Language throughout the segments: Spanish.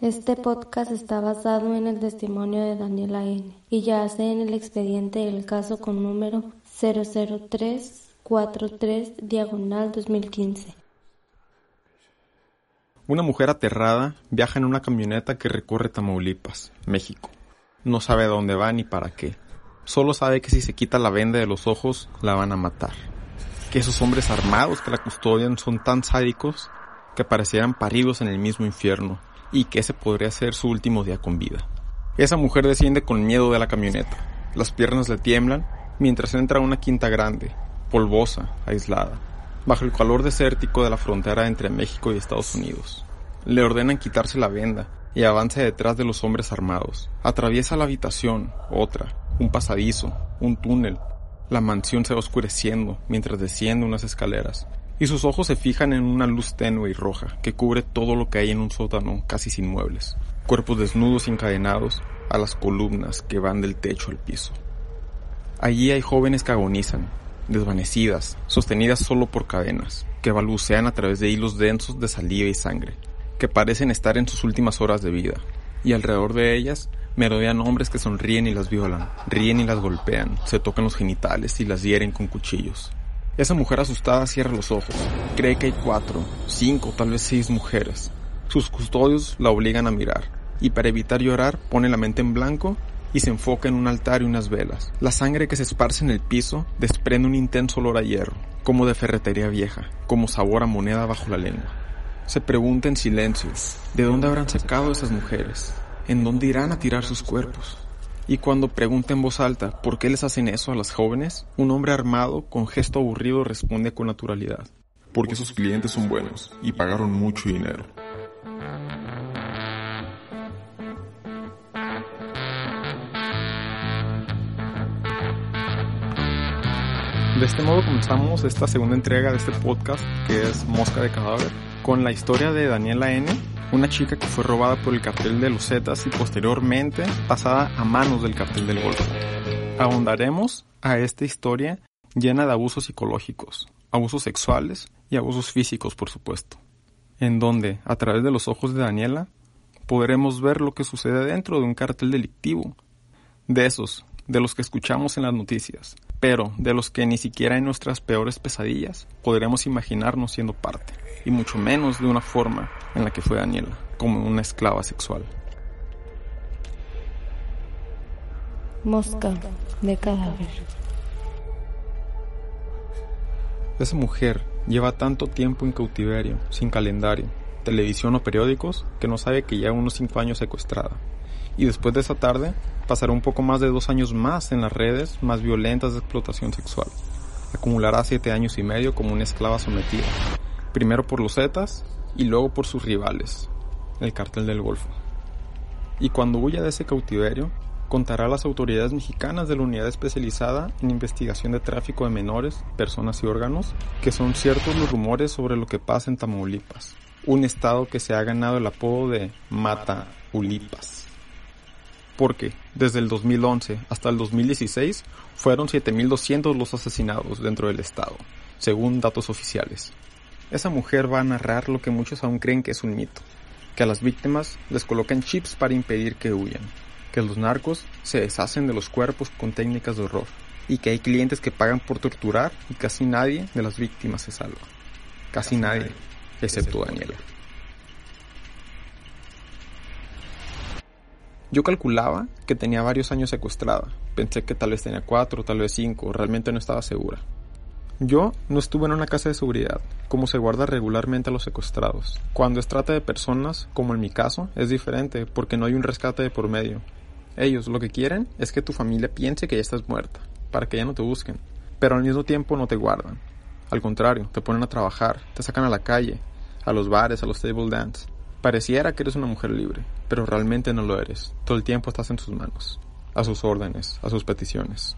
Este podcast está basado en el testimonio de Daniela N. y yace en el expediente del caso con número 00343 diagonal 2015. Una mujer aterrada viaja en una camioneta que recorre Tamaulipas, México. No sabe dónde va ni para qué. Solo sabe que si se quita la venda de los ojos, la van a matar. Que esos hombres armados que la custodian son tan sádicos que parecieran paridos en el mismo infierno y que ese podría ser su último día con vida. Esa mujer desciende con miedo de la camioneta. Las piernas le tiemblan mientras entra a una quinta grande, polvosa, aislada, bajo el calor desértico de la frontera entre México y Estados Unidos. Le ordenan quitarse la venda y avanza detrás de los hombres armados. Atraviesa la habitación, otra, un pasadizo, un túnel. La mansión se va oscureciendo mientras desciende unas escaleras y sus ojos se fijan en una luz tenue y roja que cubre todo lo que hay en un sótano casi sin muebles, cuerpos desnudos y encadenados a las columnas que van del techo al piso. Allí hay jóvenes que agonizan, desvanecidas, sostenidas solo por cadenas, que balbucean a través de hilos densos de saliva y sangre, que parecen estar en sus últimas horas de vida, y alrededor de ellas merodean hombres que sonríen y las violan, ríen y las golpean, se tocan los genitales y las hieren con cuchillos. Esa mujer asustada cierra los ojos. Cree que hay cuatro, cinco, tal vez seis mujeres. Sus custodios la obligan a mirar, y para evitar llorar pone la mente en blanco y se enfoca en un altar y unas velas. La sangre que se esparce en el piso desprende un intenso olor a hierro, como de ferretería vieja, como sabor a moneda bajo la lengua. Se pregunta en silencio, ¿de dónde habrán sacado esas mujeres? ¿En dónde irán a tirar sus cuerpos? Y cuando pregunta en voz alta por qué les hacen eso a las jóvenes, un hombre armado con gesto aburrido responde con naturalidad. Porque sus clientes son buenos y pagaron mucho dinero. De este modo comenzamos esta segunda entrega de este podcast que es Mosca de Cadáver con la historia de Daniela N una chica que fue robada por el cartel de los Zetas y posteriormente pasada a manos del cartel del Golfo. Ahondaremos a esta historia llena de abusos psicológicos, abusos sexuales y abusos físicos, por supuesto, en donde, a través de los ojos de Daniela, podremos ver lo que sucede dentro de un cartel delictivo, de esos, de los que escuchamos en las noticias, pero de los que ni siquiera en nuestras peores pesadillas podremos imaginarnos siendo parte y mucho menos de una forma en la que fue Daniela, como una esclava sexual. Mosca de cadáver. Esa mujer lleva tanto tiempo en cautiverio, sin calendario, televisión o periódicos, que no sabe que lleva unos cinco años secuestrada. Y después de esa tarde, pasará un poco más de dos años más en las redes más violentas de explotación sexual. Acumulará siete años y medio como una esclava sometida, primero por los Zetas y luego por sus rivales, el cartel del Golfo. Y cuando huya de ese cautiverio, contará a las autoridades mexicanas de la unidad especializada en investigación de tráfico de menores, personas y órganos, que son ciertos los rumores sobre lo que pasa en Tamaulipas, un estado que se ha ganado el apodo de Mata Ulipas. Porque desde el 2011 hasta el 2016 fueron 7.200 los asesinados dentro del estado, según datos oficiales. Esa mujer va a narrar lo que muchos aún creen que es un mito, que a las víctimas les colocan chips para impedir que huyan, que los narcos se deshacen de los cuerpos con técnicas de horror, y que hay clientes que pagan por torturar y casi nadie de las víctimas se salva. Casi nadie, excepto Daniela. Yo calculaba que tenía varios años secuestrada. Pensé que tal vez tenía cuatro, tal vez cinco, realmente no estaba segura. Yo no estuve en una casa de seguridad, como se guarda regularmente a los secuestrados. Cuando es trata de personas, como en mi caso, es diferente porque no hay un rescate de por medio. Ellos lo que quieren es que tu familia piense que ya estás muerta, para que ya no te busquen, pero al mismo tiempo no te guardan. Al contrario, te ponen a trabajar, te sacan a la calle, a los bares, a los table dance. Pareciera que eres una mujer libre, pero realmente no lo eres. Todo el tiempo estás en sus manos, a sus órdenes, a sus peticiones.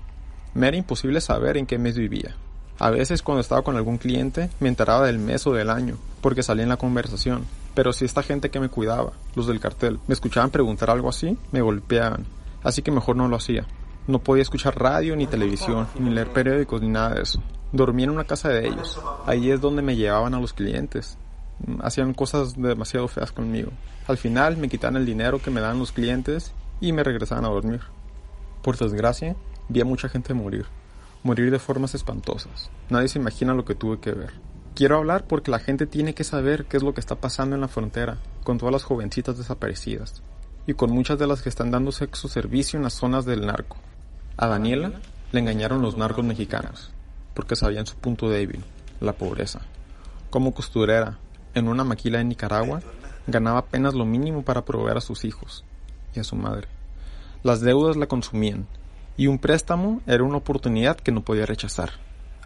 Me era imposible saber en qué mes vivía. A veces cuando estaba con algún cliente me enteraba del mes o del año, porque salía en la conversación. Pero si esta gente que me cuidaba, los del cartel, me escuchaban preguntar algo así, me golpeaban. Así que mejor no lo hacía. No podía escuchar radio ni televisión, ni leer periódicos, ni nada de eso. Dormía en una casa de ellos. Ahí es donde me llevaban a los clientes hacían cosas demasiado feas conmigo. Al final me quitaban el dinero que me daban los clientes y me regresaban a dormir. Por desgracia, vi a mucha gente morir, morir de formas espantosas. Nadie se imagina lo que tuve que ver. Quiero hablar porque la gente tiene que saber qué es lo que está pasando en la frontera con todas las jovencitas desaparecidas y con muchas de las que están dando sexo servicio en las zonas del narco. A Daniela le engañaron los narcos mexicanos porque sabían su punto débil, la pobreza. Como costurera, en una maquila en Nicaragua, ganaba apenas lo mínimo para proveer a sus hijos y a su madre. Las deudas la consumían y un préstamo era una oportunidad que no podía rechazar.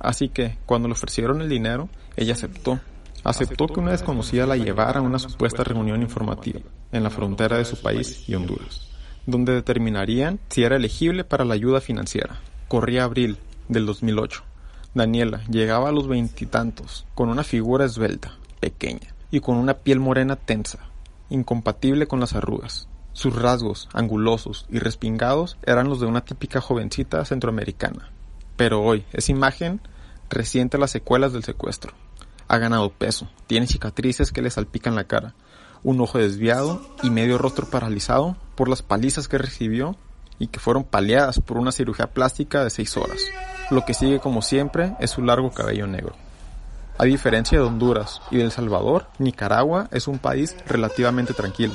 Así que, cuando le ofrecieron el dinero, ella aceptó. Aceptó que una desconocida la llevara a una supuesta reunión informativa en la frontera de su país y Honduras, donde determinarían si era elegible para la ayuda financiera. Corría abril del 2008. Daniela llegaba a los veintitantos, con una figura esbelta, pequeña y con una piel morena tensa, incompatible con las arrugas. Sus rasgos, angulosos y respingados, eran los de una típica jovencita centroamericana. Pero hoy, esa imagen resiente las secuelas del secuestro. Ha ganado peso, tiene cicatrices que le salpican la cara, un ojo desviado y medio rostro paralizado por las palizas que recibió y que fueron paliadas por una cirugía plástica de seis horas. Lo que sigue como siempre es su largo cabello negro. A diferencia de Honduras y de El Salvador, Nicaragua es un país relativamente tranquilo.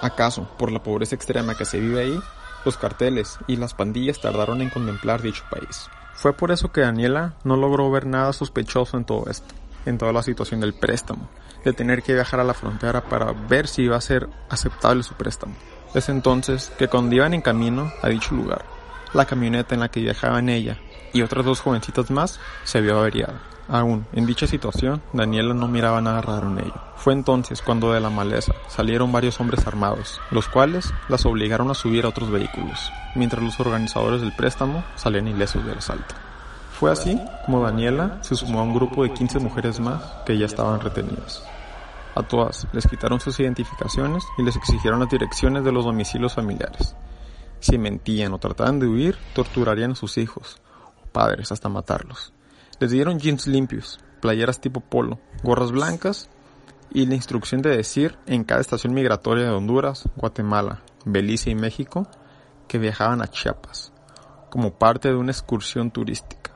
¿Acaso, por la pobreza extrema que se vive ahí, los carteles y las pandillas tardaron en contemplar dicho país? Fue por eso que Daniela no logró ver nada sospechoso en todo esto, en toda la situación del préstamo, de tener que viajar a la frontera para ver si iba a ser aceptable su préstamo. Es entonces que cuando iban en camino a dicho lugar, la camioneta en la que viajaban ella y otras dos jovencitas más se vio averiada. Aún, en dicha situación, Daniela no miraba nada raro en ello. Fue entonces cuando de la maleza salieron varios hombres armados, los cuales las obligaron a subir a otros vehículos, mientras los organizadores del préstamo salían ilesos del asalto. Fue así como Daniela se sumó a un grupo de 15 mujeres más que ya estaban retenidas. A todas les quitaron sus identificaciones y les exigieron las direcciones de los domicilios familiares. Si mentían o trataban de huir, torturarían a sus hijos o padres hasta matarlos. Les dieron jeans limpios, playeras tipo polo, gorras blancas y la instrucción de decir en cada estación migratoria de Honduras, Guatemala, Belice y México que viajaban a Chiapas, como parte de una excursión turística.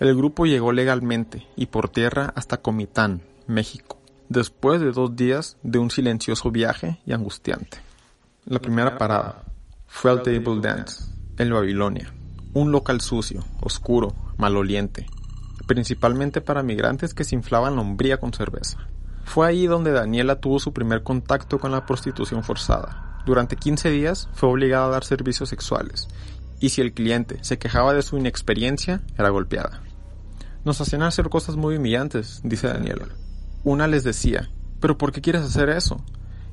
El grupo llegó legalmente y por tierra hasta Comitán, México, después de dos días de un silencioso viaje y angustiante. La primera parada fue al Table Dance, en Babilonia, un local sucio, oscuro, maloliente, principalmente para migrantes que se inflaban la hombría con cerveza. Fue ahí donde Daniela tuvo su primer contacto con la prostitución forzada. Durante 15 días fue obligada a dar servicios sexuales, y si el cliente se quejaba de su inexperiencia, era golpeada. Nos hacían hacer cosas muy humillantes, dice Daniela. Una les decía, ¿pero por qué quieres hacer eso?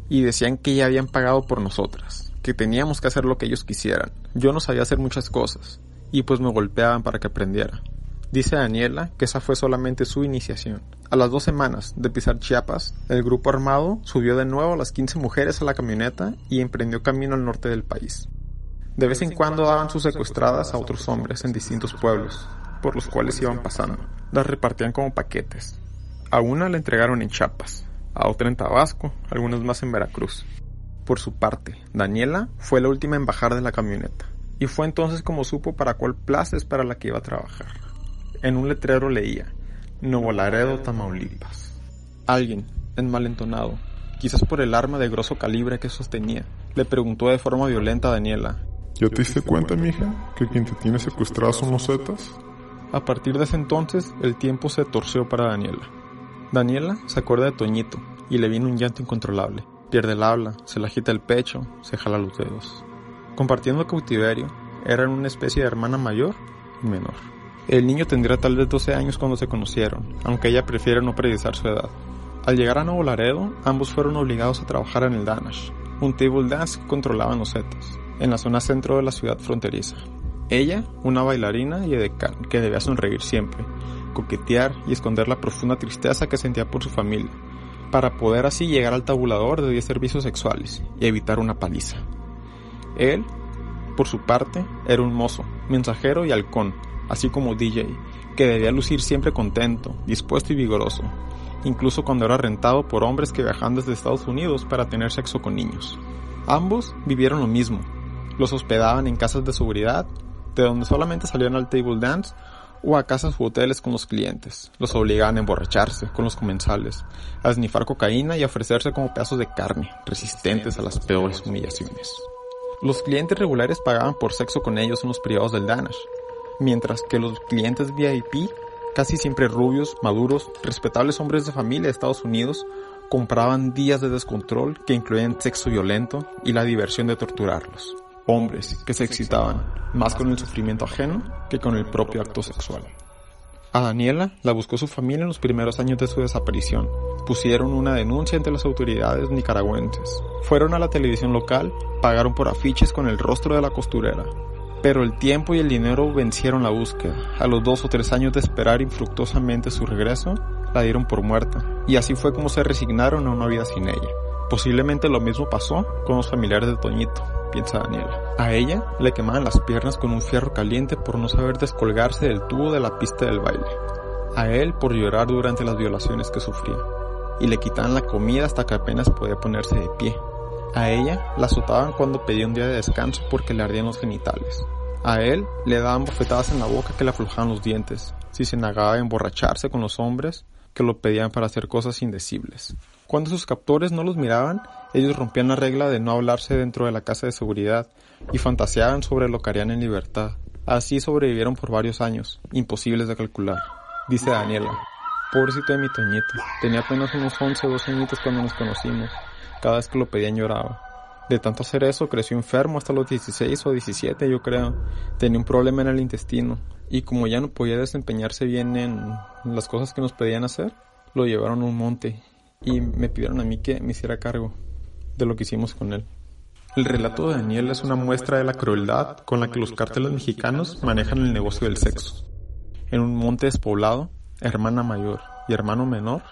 Y decían que ya habían pagado por nosotras, que teníamos que hacer lo que ellos quisieran. Yo no sabía hacer muchas cosas, y pues me golpeaban para que aprendiera. Dice Daniela que esa fue solamente su iniciación. A las dos semanas de pisar Chiapas, el grupo armado subió de nuevo a las 15 mujeres a la camioneta y emprendió camino al norte del país. De vez en cuando daban sus secuestradas a otros hombres en distintos pueblos, por los cuales iban pasando. Las repartían como paquetes. A una la entregaron en Chiapas, a otra en Tabasco, algunas más en Veracruz. Por su parte, Daniela fue la última en bajar de la camioneta, y fue entonces como supo para cuál plaza es para la que iba a trabajar. En un letrero leía, Nuevo Laredo, Tamaulipas. Alguien, enmalentonado, quizás por el arma de grosso calibre que sostenía, le preguntó de forma violenta a Daniela. ¿Ya te diste cuenta, mija, que quien te tiene secuestrada son los Zetas? A partir de ese entonces, el tiempo se torció para Daniela. Daniela se acuerda de Toñito y le viene un llanto incontrolable. Pierde el habla, se le agita el pecho, se jala los dedos. Compartiendo cautiverio, eran una especie de hermana mayor y menor. El niño tendría tal vez 12 años cuando se conocieron, aunque ella prefiere no precisar su edad. Al llegar a Nuevo Laredo, ambos fueron obligados a trabajar en el Danash, un table dance que controlaban los Zetas, en la zona centro de la ciudad fronteriza. Ella, una bailarina y edecán que debía sonreír siempre, coquetear y esconder la profunda tristeza que sentía por su familia, para poder así llegar al tabulador de 10 servicios sexuales y evitar una paliza. Él, por su parte, era un mozo, mensajero y halcón, así como DJ, que debía lucir siempre contento, dispuesto y vigoroso, incluso cuando era rentado por hombres que viajaban desde Estados Unidos para tener sexo con niños. Ambos vivieron lo mismo, los hospedaban en casas de seguridad, de donde solamente salían al table dance o a casas u hoteles con los clientes. Los obligaban a emborracharse con los comensales, a snifar cocaína y a ofrecerse como pedazos de carne, resistentes a las peores humillaciones. Los clientes regulares pagaban por sexo con ellos en los privados del Danash, mientras que los clientes VIP, casi siempre rubios, maduros, respetables hombres de familia de Estados Unidos, compraban días de descontrol que incluían sexo violento y la diversión de torturarlos hombres que se excitaban más con el sufrimiento ajeno que con el propio acto sexual. A Daniela la buscó su familia en los primeros años de su desaparición. Pusieron una denuncia ante las autoridades nicaragüenses. Fueron a la televisión local, pagaron por afiches con el rostro de la costurera. Pero el tiempo y el dinero vencieron la búsqueda. A los dos o tres años de esperar infructuosamente su regreso, la dieron por muerta. Y así fue como se resignaron a una vida sin ella. Posiblemente lo mismo pasó con los familiares de Toñito piensa Daniela. A ella le quemaban las piernas con un fierro caliente por no saber descolgarse del tubo de la pista del baile. A él por llorar durante las violaciones que sufría. Y le quitaban la comida hasta que apenas podía ponerse de pie. A ella la azotaban cuando pedía un día de descanso porque le ardían los genitales. A él le daban bofetadas en la boca que le aflojaban los dientes, si se negaba a emborracharse con los hombres que lo pedían para hacer cosas indecibles. Cuando sus captores no los miraban, ellos rompían la regla de no hablarse dentro de la casa de seguridad y fantaseaban sobre lo que harían en libertad. Así sobrevivieron por varios años, imposibles de calcular. Dice Daniela, pobrecito de mi Toñito, tenía apenas unos 11 o 12 añitos cuando nos conocimos. Cada vez que lo pedían lloraba. De tanto hacer eso, creció enfermo hasta los 16 o 17, yo creo. Tenía un problema en el intestino. Y como ya no podía desempeñarse bien en las cosas que nos pedían hacer, lo llevaron a un monte y me pidieron a mí que me hiciera cargo de lo que hicimos con él. El relato de Daniel es una muestra de la crueldad con la que los cárteles mexicanos manejan el negocio del sexo. En un monte despoblado, hermana mayor y hermano menor,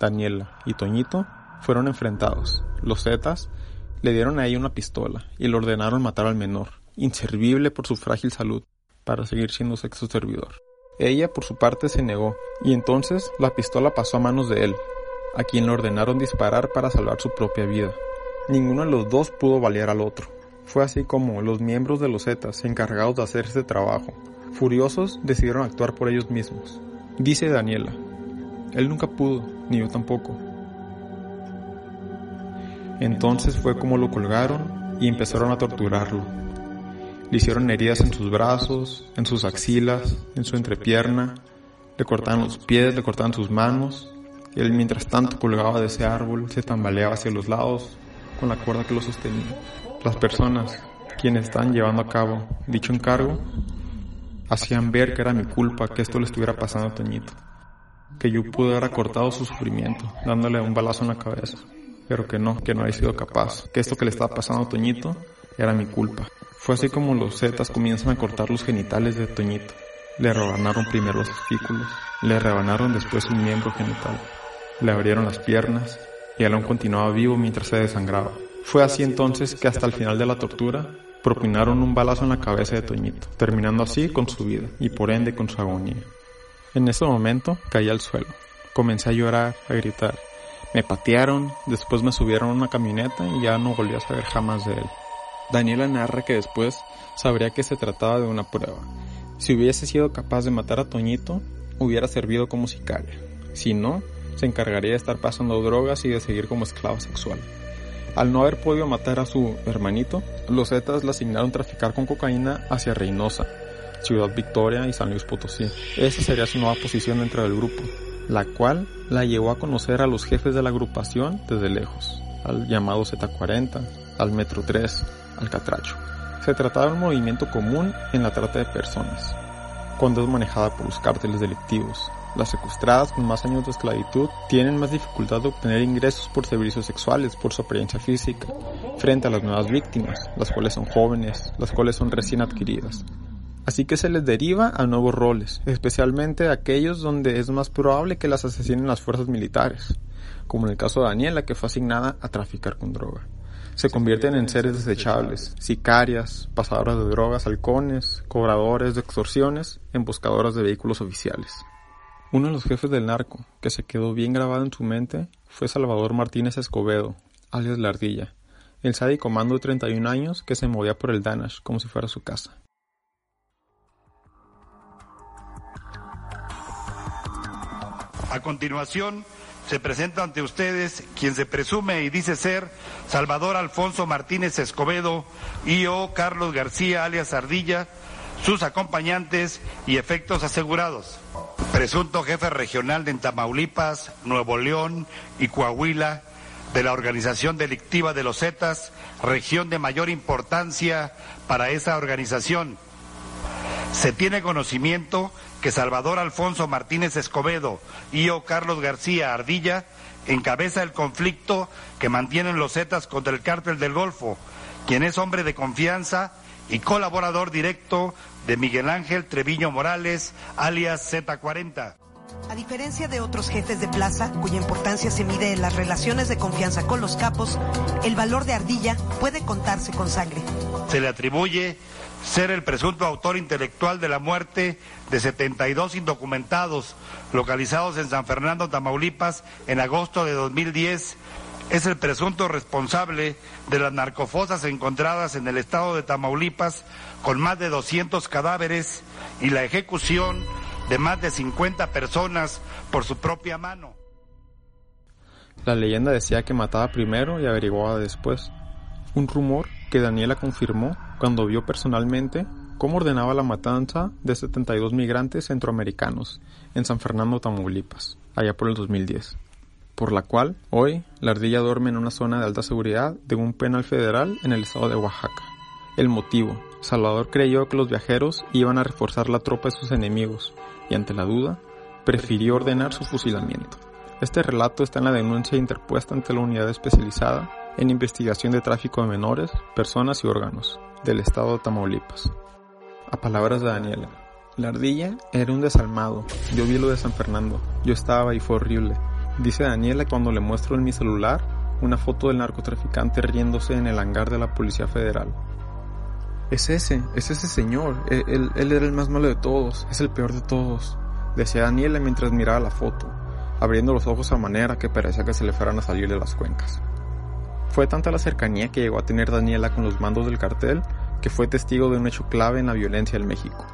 Daniela y Toñito, fueron enfrentados. Los Zetas le dieron a ella una pistola y le ordenaron matar al menor, inservible por su frágil salud, para seguir siendo sexo servidor. Ella, por su parte, se negó, y entonces la pistola pasó a manos de él, a quien le ordenaron disparar para salvar su propia vida. Ninguno de los dos pudo balear al otro. Fue así como los miembros de los Zetas, encargados de hacer este trabajo, furiosos, decidieron actuar por ellos mismos. Dice Daniela, él nunca pudo, ni yo tampoco. Entonces fue como lo colgaron y empezaron a torturarlo. Le hicieron heridas en sus brazos, en sus axilas, en su entrepierna, le cortaban los pies, le cortaban sus manos él mientras tanto colgaba de ese árbol, se tambaleaba hacia los lados con la cuerda que lo sostenía. Las personas, quienes estaban llevando a cabo dicho encargo, hacían ver que era mi culpa que esto le estuviera pasando a Toñito, que yo pude haber acortado su sufrimiento dándole un balazo en la cabeza, pero que no, que no había sido capaz, que esto que le estaba pasando a Toñito era mi culpa. Fue así como los Zetas comienzan a cortar los genitales de Toñito. Le rebanaron primero los testículos, le rebanaron después un miembro genital. Le abrieron las piernas y aún continuaba vivo mientras se desangraba. Fue así entonces que hasta el final de la tortura propinaron un balazo en la cabeza de Toñito, terminando así con su vida y por ende con su agonía. En ese momento caí al suelo. Comencé a llorar, a gritar. Me patearon, después me subieron a una camioneta y ya no volví a saber jamás de él. Daniela narra que después sabría que se trataba de una prueba. Si hubiese sido capaz de matar a Toñito, hubiera servido como sicaria. Si no, se encargaría de estar pasando drogas y de seguir como esclava sexual. Al no haber podido matar a su hermanito, los Zetas le asignaron traficar con cocaína hacia Reynosa, Ciudad Victoria y San Luis Potosí. Esa sería su nueva posición dentro del grupo, la cual la llevó a conocer a los jefes de la agrupación desde lejos, al llamado Z40, al Metro 3, al Catracho. Se trataba de un movimiento común en la trata de personas, cuando es manejada por los cárteles delictivos, Las secuestradas con más años de esclavitud tienen más dificultad de obtener ingresos por servicios sexuales por su apariencia física, frente a las nuevas víctimas, las cuales son jóvenes, las cuales son recién adquiridas. Así que se les deriva a nuevos roles, especialmente aquellos donde es más probable que las asesinen las fuerzas militares, como en el caso de Daniela que fue asignada a traficar con droga. Se convierten en seres desechables, sicarias, pasadoras de drogas, halcones, cobradores de extorsiones, emboscadoras de vehículos oficiales. Uno de los jefes del narco, que se quedó bien grabado en su mente, fue Salvador Martínez Escobedo, alias La Ardilla, el sádico mando de 31 años que se movía por el Danash como si fuera su casa. A continuación, se presenta ante ustedes quien se presume y dice ser Salvador Alfonso Martínez Escobedo y o Carlos García alias Ardilla, sus acompañantes y efectos asegurados. Presunto jefe regional de Tamaulipas, Nuevo León y Coahuila de la organización delictiva de los Zetas, región de mayor importancia para esa organización. Se tiene conocimiento que Salvador Alfonso Martínez Escobedo y o Carlos García Ardilla encabeza el conflicto que mantienen los Zetas contra el cártel del Golfo, quien es hombre de confianza y colaborador directo de Miguel Ángel Treviño Morales, alias Z40. A diferencia de otros jefes de plaza, cuya importancia se mide en las relaciones de confianza con los capos, el valor de Ardilla puede contarse con sangre. Se le atribuye ser el presunto autor intelectual de la muerte de 72 indocumentados localizados en San Fernando, Tamaulipas, en agosto de 2010 es el presunto responsable de las narcofosas encontradas en el estado de Tamaulipas con más de 200 cadáveres y la ejecución de más de 50 personas por su propia mano. La leyenda decía que mataba primero y averiguaba después. Un rumor que Daniela confirmó cuando vio personalmente cómo ordenaba la matanza de 72 migrantes centroamericanos en San Fernando, Tamaulipas, allá por el 2010 por la cual hoy la ardilla duerme en una zona de alta seguridad de un penal federal en el estado de Oaxaca. El motivo, Salvador creyó que los viajeros iban a reforzar la tropa de sus enemigos y ante la duda, prefirió ordenar su fusilamiento. Este relato está en la denuncia interpuesta ante la unidad especializada en investigación de tráfico de menores, personas y órganos del estado de Tamaulipas. A palabras de Daniela, la ardilla era un desalmado. Yo vi lo de San Fernando. Yo estaba y fue horrible. Dice Daniela cuando le muestro en mi celular una foto del narcotraficante riéndose en el hangar de la Policía Federal. Es ese, es ese señor, él, él, era el más malo de todos, es el peor de todos, decía Daniela mientras miraba la foto, abriendo los ojos a manera que parecía que se le fueran a salir de las cuencas. Fue tanta la cercanía que llegó a tener Daniela con los mandos del cartel que fue testigo de un hecho clave en la violencia en México.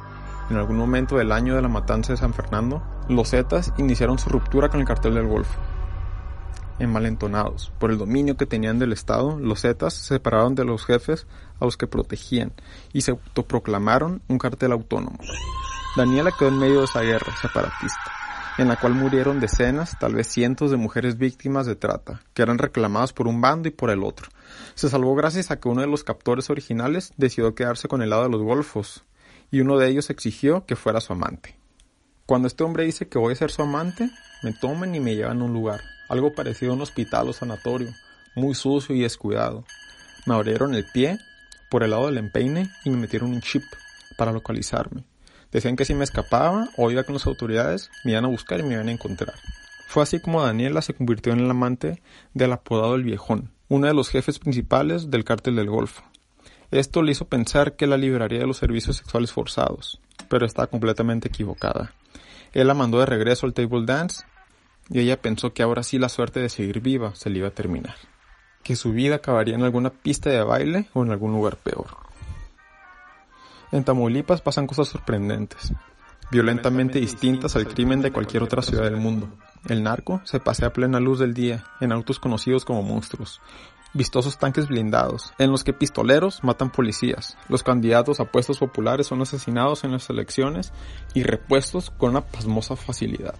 En algún momento del año de la matanza de San Fernando, los Zetas iniciaron su ruptura con el cartel del Golfo. Enmalentonados por el dominio que tenían del Estado, los Zetas se separaron de los jefes a los que protegían y se autoproclamaron un cartel autónomo. Daniela quedó en medio de esa guerra separatista, en la cual murieron decenas, tal vez cientos de mujeres víctimas de trata, que eran reclamadas por un bando y por el otro. Se salvó gracias a que uno de los captores originales decidió quedarse con el lado de los golfos, y uno de ellos exigió que fuera su amante. Cuando este hombre dice que voy a ser su amante, me toman y me llevan a un lugar, algo parecido a un hospital o sanatorio, muy sucio y descuidado. Me abrieron el pie por el lado del empeine y me metieron un chip para localizarme. Decían que si me escapaba o iba con las autoridades, me iban a buscar y me iban a encontrar. Fue así como Daniela se convirtió en el amante del apodado El Viejón, uno de los jefes principales del cártel del Golfo. Esto le hizo pensar que la liberaría de los servicios sexuales forzados, pero estaba completamente equivocada. Él la mandó de regreso al table dance y ella pensó que ahora sí la suerte de seguir viva se le iba a terminar, que su vida acabaría en alguna pista de baile o en algún lugar peor. En Tamaulipas pasan cosas sorprendentes, violentamente distintas al crimen de cualquier otra ciudad del mundo. El narco se pasea a plena luz del día, en autos conocidos como monstruos, vistosos tanques blindados, en los que pistoleros matan policías, los candidatos a puestos populares son asesinados en las elecciones y repuestos con una pasmosa facilidad.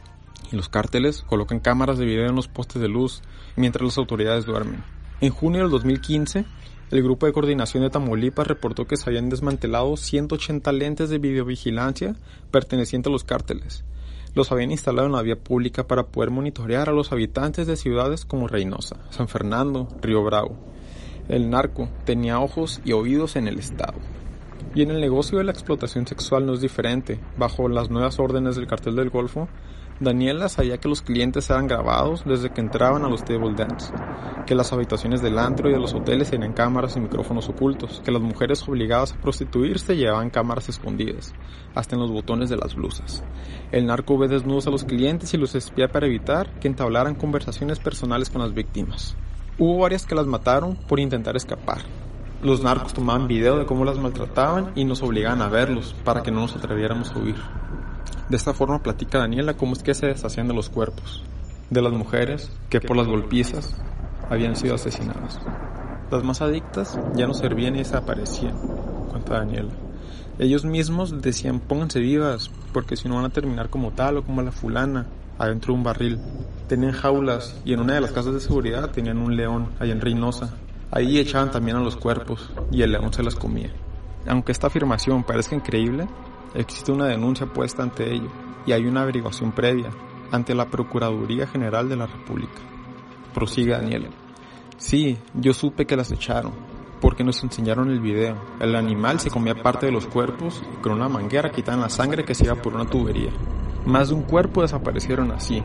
Y los cárteles colocan cámaras de video en los postes de luz mientras las autoridades duermen. En junio del 2015, el Grupo de Coordinación de Tamaulipas reportó que se habían desmantelado 180 lentes de videovigilancia pertenecientes a los cárteles. Los habían instalado en la vía pública para poder monitorear a los habitantes de ciudades como Reynosa, San Fernando, Río Bravo. El narco tenía ojos y oídos en el Estado. Y en el negocio de la explotación sexual no es diferente. Bajo las nuevas órdenes del cartel del Golfo, Daniela sabía que los clientes eran grabados desde que entraban a los table dance, que las habitaciones del antro y de los hoteles tenían cámaras y micrófonos ocultos, que las mujeres obligadas a prostituirse llevaban cámaras escondidas, hasta en los botones de las blusas. El narco ve desnudos a los clientes y los espía para evitar que entablaran conversaciones personales con las víctimas. Hubo varias que las mataron por intentar escapar. Los narcos tomaban video de cómo las maltrataban y nos obligaban a verlos para que no nos atreviéramos a huir. De esta forma platica Daniela cómo es que se deshacían de los cuerpos, de las mujeres que por las golpizas habían sido asesinadas. Las más adictas ya no servían y desaparecían, cuenta Daniela. Ellos mismos decían pónganse vivas, porque si no van a terminar como tal o como la fulana, adentro de un barril. Tenían jaulas y en una de las casas de seguridad tenían un león, allá en Reynosa. Ahí echaban también a los cuerpos y el león se las comía. Aunque esta afirmación parezca increíble, existe una denuncia puesta ante ello y hay una averiguación previa ante la Procuraduría General de la República. Prosigue Daniela. Sí, yo supe que las echaron, porque nos enseñaron el video. El animal se comía parte de los cuerpos y con una manguera quitaban la sangre que se iba por una tubería. Más de un cuerpo desaparecieron así,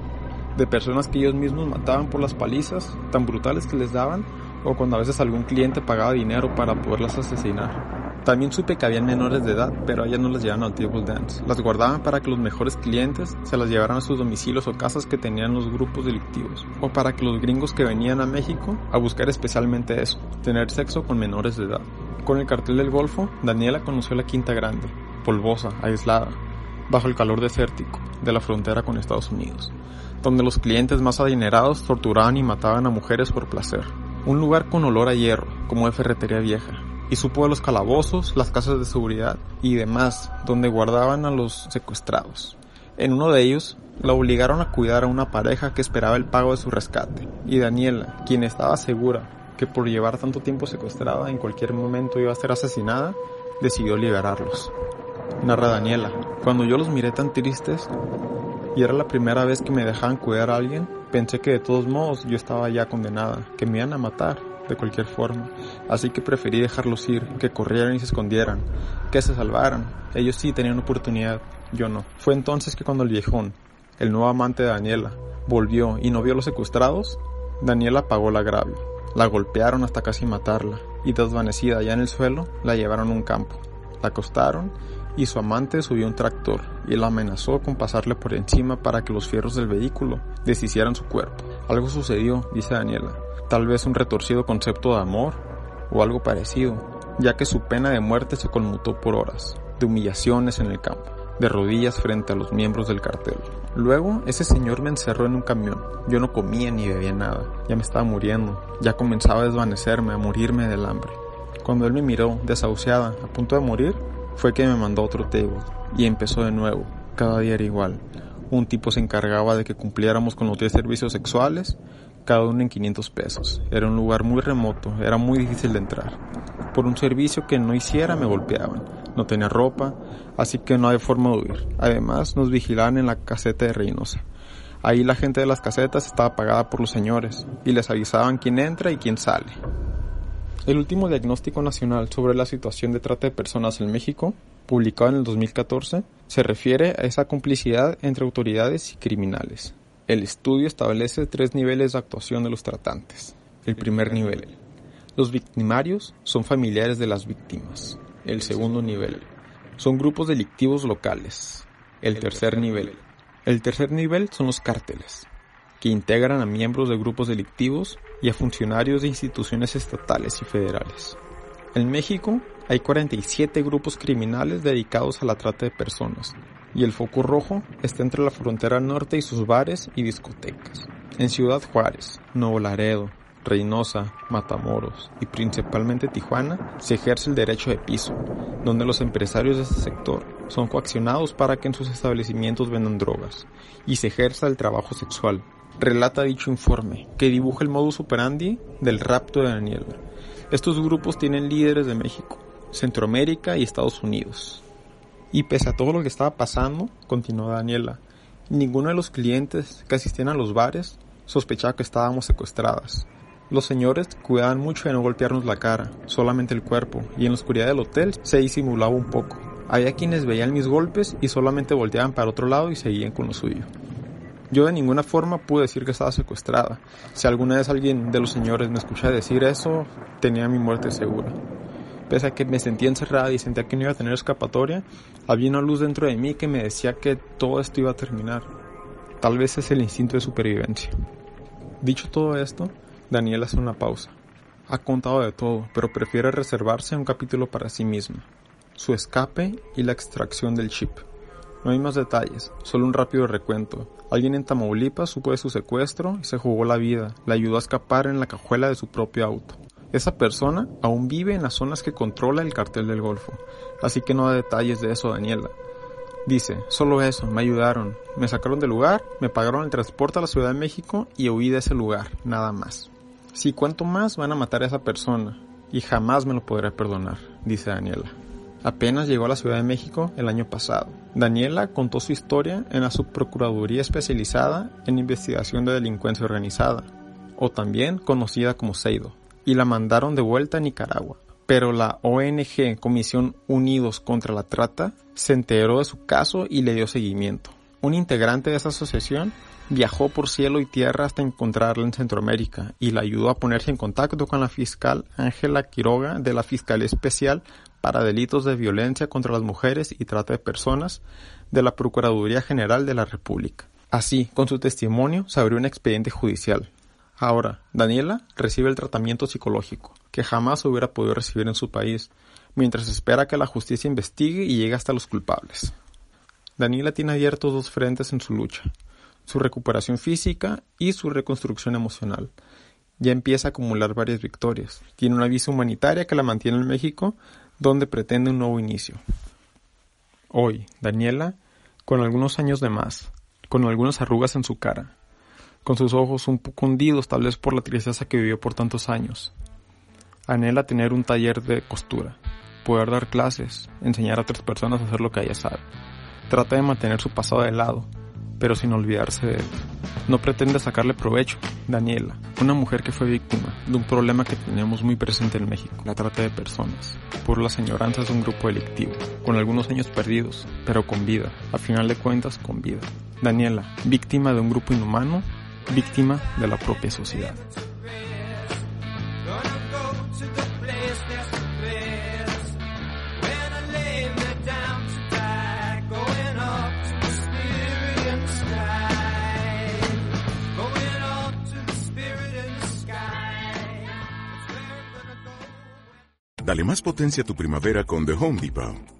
de personas que ellos mismos mataban por las palizas tan brutales que les daban o cuando a veces algún cliente pagaba dinero para poderlas asesinar. También supe que habían menores de edad, pero ellas no las llevaban al table dance. Las guardaban para que los mejores clientes se las llevaran a sus domicilios o casas que tenían los grupos delictivos. O para que los gringos que venían a México a buscar especialmente eso, tener sexo con menores de edad. Con el cartel del Golfo, Daniela conoció la Quinta Grande, polvosa, aislada, bajo el calor desértico de la frontera con Estados Unidos, donde los clientes más adinerados torturaban y mataban a mujeres por placer. Un lugar con olor a hierro, como de ferretería vieja, y supo de los calabozos, las casas de seguridad y demás, donde guardaban a los secuestrados. En uno de ellos, la obligaron a cuidar a una pareja que esperaba el pago de su rescate, y Daniela, quien estaba segura que por llevar tanto tiempo secuestrada en cualquier momento iba a ser asesinada, decidió liberarlos. Narra Daniela, cuando yo los miré tan tristes y era la primera vez que me dejaban cuidar a alguien, pensé que de todos modos yo estaba ya condenada, que me iban a matar de cualquier forma, así que preferí dejarlos ir, que corrieran y se escondieran, que se salvaran. Ellos sí tenían oportunidad, yo no. Fue entonces que cuando el viejón, el nuevo amante de Daniela, volvió y no vio a los secuestrados, Daniela pagó el agravio. La golpearon hasta casi matarla y desvanecida ya en el suelo, la llevaron a un campo. La acostaron y su amante subió un tractor y la amenazó con pasarle por encima para que los fierros del vehículo deshicieran su cuerpo. Algo sucedió, dice Daniela, tal vez un retorcido concepto de amor o algo parecido, ya que su pena de muerte se conmutó por horas, de humillaciones en el campo, de rodillas frente a los miembros del cartel. Luego, ese señor me encerró en un camión. Yo no comía ni bebía nada. Ya me estaba muriendo. Ya comenzaba a desvanecerme, a morirme del hambre. Cuando él me miró, desahuciada, a punto de morir, fue que me mandó otro table. Y empezó de nuevo. Cada día era igual. Un tipo se encargaba de que cumpliéramos con los 10 servicios sexuales cada uno en 500 pesos. Era un lugar muy remoto, era muy difícil de entrar. Por un servicio que no hiciera me golpeaban. No tenía ropa, así que no había forma de huir. Además, nos vigilaban en la caseta de Reynosa. Ahí la gente de las casetas estaba pagada por los señores y les avisaban quién entra y quién sale. El último diagnóstico nacional sobre la situación de trata de personas en México, publicado en el 2014, se refiere a esa complicidad entre autoridades y criminales. El estudio establece tres niveles de actuación de los tratantes. El primer nivel. Los victimarios son familiares de las víctimas. El segundo nivel. Son grupos delictivos locales. El tercer nivel. El tercer nivel son los cárteles, que integran a miembros de grupos delictivos y a funcionarios de instituciones estatales y federales. En México hay 47 grupos criminales dedicados a la trata de personas, y el foco rojo está entre la frontera norte y sus bares y discotecas. En Ciudad Juárez, Nuevo Laredo, Reynosa, Matamoros y principalmente Tijuana se ejerce el derecho de piso, donde los empresarios de este sector son coaccionados para que en sus establecimientos vendan drogas y se ejerza el trabajo sexual. Relata dicho informe, que dibuja el modus operandi del rapto de Daniela. Estos grupos tienen líderes de México, Centroamérica y Estados Unidos. Y pese a todo lo que estaba pasando, continuó Daniela, Ninguno de los clientes que asistían a los bares sospechaba que estábamos secuestradas. Los señores cuidaban mucho de no golpearnos la cara, solamente el cuerpo, y en la oscuridad del hotel se disimulaba un poco. Había quienes veían mis golpes y solamente volteaban para otro lado y seguían con lo suyo. Yo de ninguna forma pude decir que estaba secuestrada. Si alguna vez alguien de los señores me escuchaba decir eso, tenía mi muerte segura. Pese a que me sentía encerrada y sentía que no iba a tener escapatoria, había una luz dentro de mí que me decía que todo esto iba a terminar. Tal vez es el instinto de supervivencia. Dicho todo esto, Daniela hace una pausa. Ha contado de todo, pero prefiere reservarse un capítulo para sí misma. Su escape y la extracción del chip. No hay más detalles, solo un rápido recuento. Alguien en Tamaulipas supo de su secuestro y se jugó la vida, le ayudó a escapar en la cajuela de su propio auto. Esa persona aún vive en las zonas que controla el cartel del Golfo, así que no da detalles de eso Daniela. Dice, solo eso, me ayudaron, me sacaron del lugar, me pagaron el transporte a la Ciudad de México y huí de ese lugar, nada más. Si cuanto más van a matar a esa persona, y jamás me lo podré perdonar, dice Daniela. Apenas llegó a la Ciudad de México el año pasado. Daniela contó su historia en la Subprocuraduría Especializada en Investigación de Delincuencia Organizada, o también conocida como Seido, y la mandaron de vuelta a Nicaragua. Pero la ONG Comisión Unidos contra la Trata se enteró de su caso y le dio seguimiento. Un integrante de esa asociación viajó por cielo y tierra hasta encontrarla en Centroamérica y la ayudó a ponerse en contacto con la fiscal Ángela Quiroga de la Fiscalía Especial para delitos de violencia contra las mujeres y trata de personas de la Procuraduría General de la República. Así, con su testimonio, se abrió un expediente judicial. Ahora, Daniela recibe el tratamiento psicológico, que jamás hubiera podido recibir en su país, mientras espera que la justicia investigue y llegue hasta los culpables. Daniela tiene abiertos dos frentes en su lucha, su recuperación física y su reconstrucción emocional. Ya empieza a acumular varias victorias. Tiene una visa humanitaria que la mantiene en México donde pretende un nuevo inicio. Hoy, Daniela, con algunos años de más, con algunas arrugas en su cara, con sus ojos un poco hundidos tal vez por la tristeza que vivió por tantos años, anhela tener un taller de costura, poder dar clases, enseñar a otras personas a hacer lo que ella sabe. Trata de mantener su pasado de lado, pero sin olvidarse de él. No pretende sacarle provecho. Daniela, una mujer que fue víctima de un problema que tenemos muy presente en México, la trata de personas, por las señoranzas de un grupo delictivo, con algunos años perdidos, pero con vida, a final de cuentas con vida. Daniela, víctima de un grupo inhumano, víctima de la propia sociedad. Dale más potencia a tu primavera con The Home Depot.